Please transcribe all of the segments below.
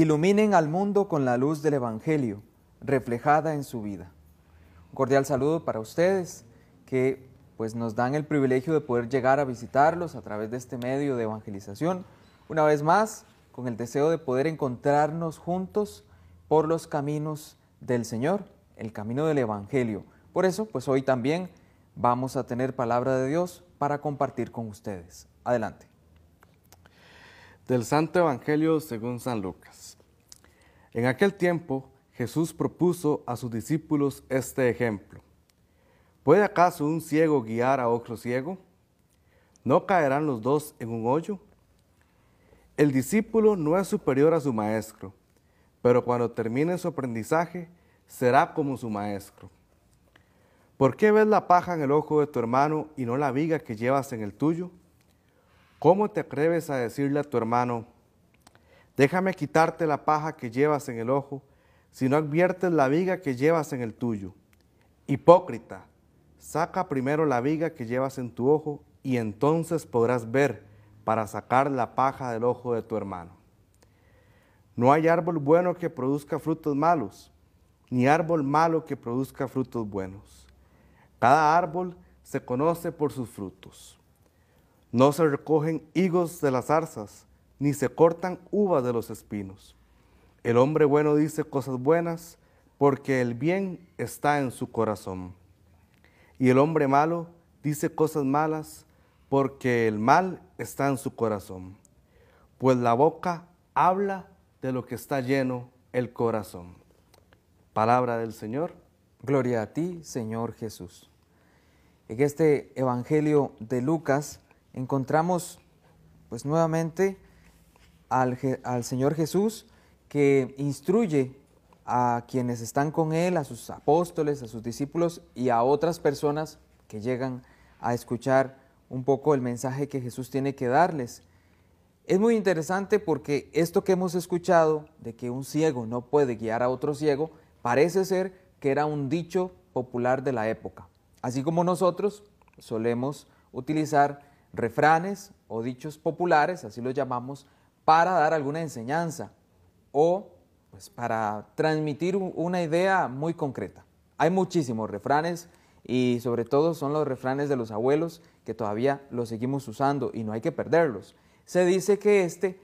Iluminen al mundo con la luz del Evangelio, reflejada en su vida. Un cordial saludo para ustedes que pues nos dan el privilegio de poder llegar a visitarlos a través de este medio de evangelización. Una vez más, con el deseo de poder encontrarnos juntos por los caminos del Señor, el camino del Evangelio. Por eso, pues hoy también vamos a tener palabra de Dios para compartir con ustedes. Adelante. Del Santo Evangelio según San Lucas. En aquel tiempo Jesús propuso a sus discípulos este ejemplo. ¿Puede acaso un ciego guiar a otro ciego? ¿No caerán los dos en un hoyo? El discípulo no es superior a su maestro, pero cuando termine su aprendizaje será como su maestro. ¿Por qué ves la paja en el ojo de tu hermano y no la viga que llevas en el tuyo? ¿Cómo te atreves a decirle a tu hermano, déjame quitarte la paja que llevas en el ojo, si no adviertes la viga que llevas en el tuyo? Hipócrita, Saca primero la viga que llevas en tu ojo y entonces podrás ver para sacar la paja del ojo de tu hermano. No hay árbol bueno que produzca frutos malos, ni árbol malo que produzca frutos buenos. Cada árbol se conoce por sus frutos. No se recogen higos de las zarzas, ni se cortan uvas de los espinos. El hombre bueno dice cosas buenas, porque el bien está en su corazón. Y el hombre malo dice cosas malas porque el mal está en su corazón. Pues la boca habla de lo que está lleno el corazón. Palabra del Señor. Gloria a ti, Señor Jesús. En este Evangelio de Lucas encontramos pues nuevamente al, al Señor Jesús que instruye a quienes están con Él, a sus apóstoles, a sus discípulos y a otras personas que llegan a escuchar un poco el mensaje que Jesús tiene que darles. Es muy interesante porque esto que hemos escuchado de que un ciego no puede guiar a otro ciego, parece ser que era un dicho popular de la época. Así como nosotros solemos utilizar refranes o dichos populares, así los llamamos, para dar alguna enseñanza o pues para transmitir una idea muy concreta. Hay muchísimos refranes y sobre todo son los refranes de los abuelos que todavía los seguimos usando y no hay que perderlos. Se dice que este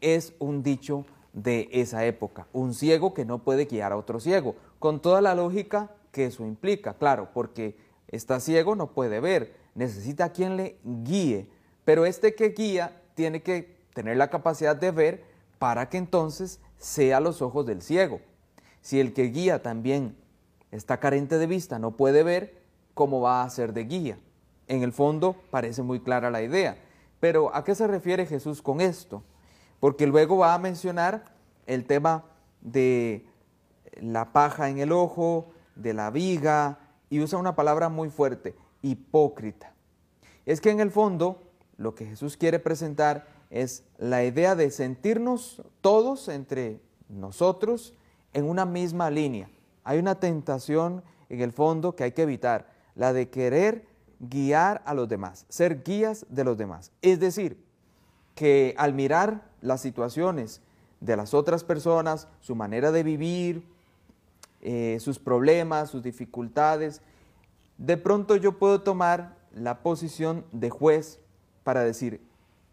es un dicho de esa época, un ciego que no puede guiar a otro ciego, con toda la lógica que eso implica, claro, porque está ciego no puede ver, necesita a quien le guíe, pero este que guía tiene que tener la capacidad de ver para que entonces sea los ojos del ciego. Si el que guía también está carente de vista, no puede ver, ¿cómo va a ser de guía? En el fondo parece muy clara la idea. Pero ¿a qué se refiere Jesús con esto? Porque luego va a mencionar el tema de la paja en el ojo, de la viga, y usa una palabra muy fuerte, hipócrita. Es que en el fondo lo que Jesús quiere presentar es la idea de sentirnos todos entre nosotros en una misma línea. Hay una tentación en el fondo que hay que evitar, la de querer guiar a los demás, ser guías de los demás. Es decir, que al mirar las situaciones de las otras personas, su manera de vivir, eh, sus problemas, sus dificultades, de pronto yo puedo tomar la posición de juez para decir,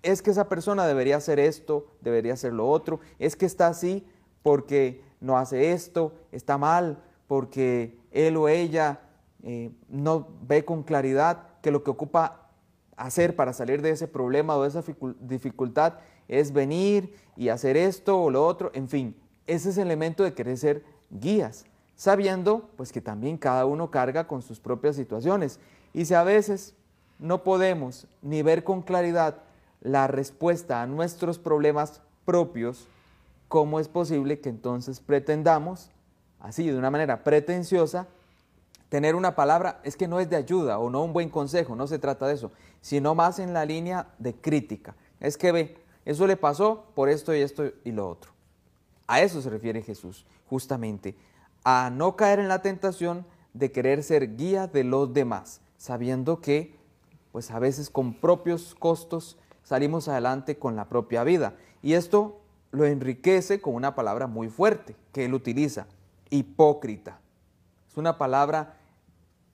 es que esa persona debería hacer esto, debería hacer lo otro, es que está así porque no hace esto, está mal porque él o ella eh, no ve con claridad que lo que ocupa hacer para salir de ese problema o de esa dificultad es venir y hacer esto o lo otro, en fin, ese es el elemento de querer ser guías, sabiendo pues que también cada uno carga con sus propias situaciones y si a veces no podemos ni ver con claridad la respuesta a nuestros problemas propios, ¿cómo es posible que entonces pretendamos, así de una manera pretenciosa, tener una palabra, es que no es de ayuda o no un buen consejo, no se trata de eso, sino más en la línea de crítica. Es que ve, eso le pasó por esto y esto y lo otro. A eso se refiere Jesús, justamente, a no caer en la tentación de querer ser guía de los demás, sabiendo que, pues a veces con propios costos, salimos adelante con la propia vida. Y esto lo enriquece con una palabra muy fuerte que él utiliza, hipócrita. Es una palabra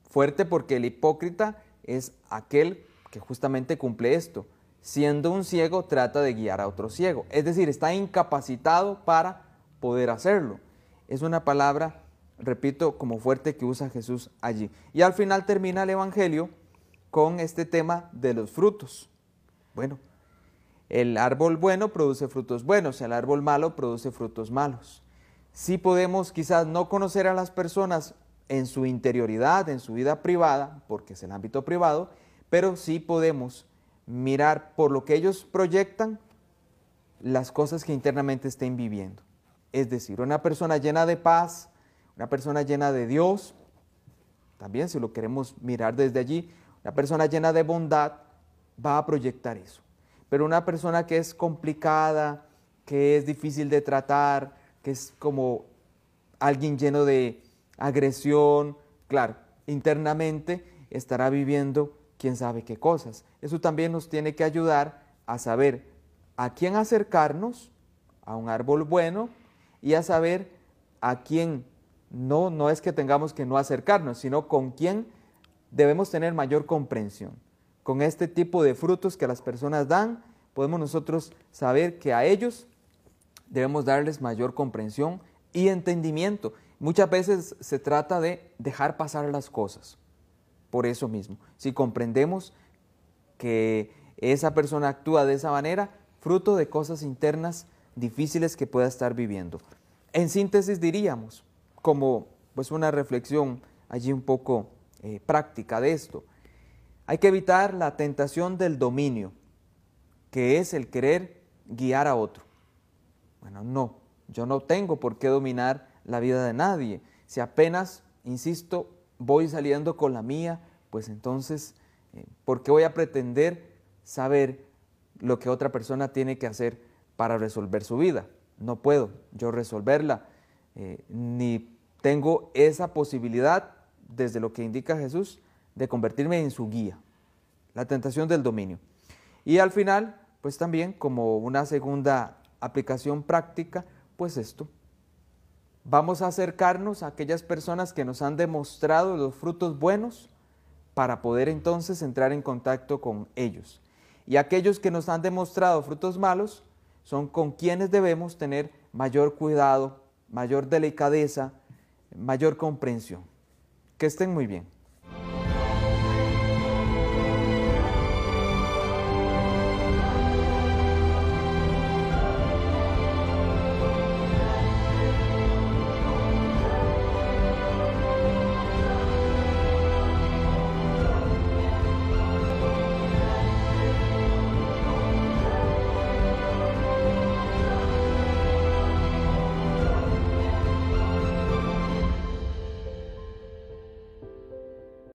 fuerte porque el hipócrita es aquel que justamente cumple esto. Siendo un ciego, trata de guiar a otro ciego. Es decir, está incapacitado para poder hacerlo. Es una palabra, repito, como fuerte que usa Jesús allí. Y al final termina el Evangelio con este tema de los frutos. Bueno, el árbol bueno produce frutos buenos, el árbol malo produce frutos malos. Sí podemos quizás no conocer a las personas en su interioridad, en su vida privada, porque es el ámbito privado, pero sí podemos mirar por lo que ellos proyectan las cosas que internamente estén viviendo. Es decir, una persona llena de paz, una persona llena de Dios, también si lo queremos mirar desde allí, una persona llena de bondad va a proyectar eso. Pero una persona que es complicada, que es difícil de tratar, que es como alguien lleno de agresión, claro, internamente estará viviendo quién sabe qué cosas. Eso también nos tiene que ayudar a saber a quién acercarnos, a un árbol bueno, y a saber a quién no, no es que tengamos que no acercarnos, sino con quién debemos tener mayor comprensión con este tipo de frutos que las personas dan, podemos nosotros saber que a ellos debemos darles mayor comprensión y entendimiento. Muchas veces se trata de dejar pasar las cosas. Por eso mismo, si comprendemos que esa persona actúa de esa manera, fruto de cosas internas difíciles que pueda estar viviendo. En síntesis diríamos, como pues una reflexión allí un poco eh, práctica de esto, hay que evitar la tentación del dominio, que es el querer guiar a otro. Bueno, no, yo no tengo por qué dominar la vida de nadie. Si apenas, insisto, voy saliendo con la mía, pues entonces, eh, ¿por qué voy a pretender saber lo que otra persona tiene que hacer para resolver su vida? No puedo yo resolverla, eh, ni tengo esa posibilidad desde lo que indica Jesús de convertirme en su guía, la tentación del dominio. Y al final, pues también como una segunda aplicación práctica, pues esto. Vamos a acercarnos a aquellas personas que nos han demostrado los frutos buenos para poder entonces entrar en contacto con ellos. Y aquellos que nos han demostrado frutos malos son con quienes debemos tener mayor cuidado, mayor delicadeza, mayor comprensión. Que estén muy bien.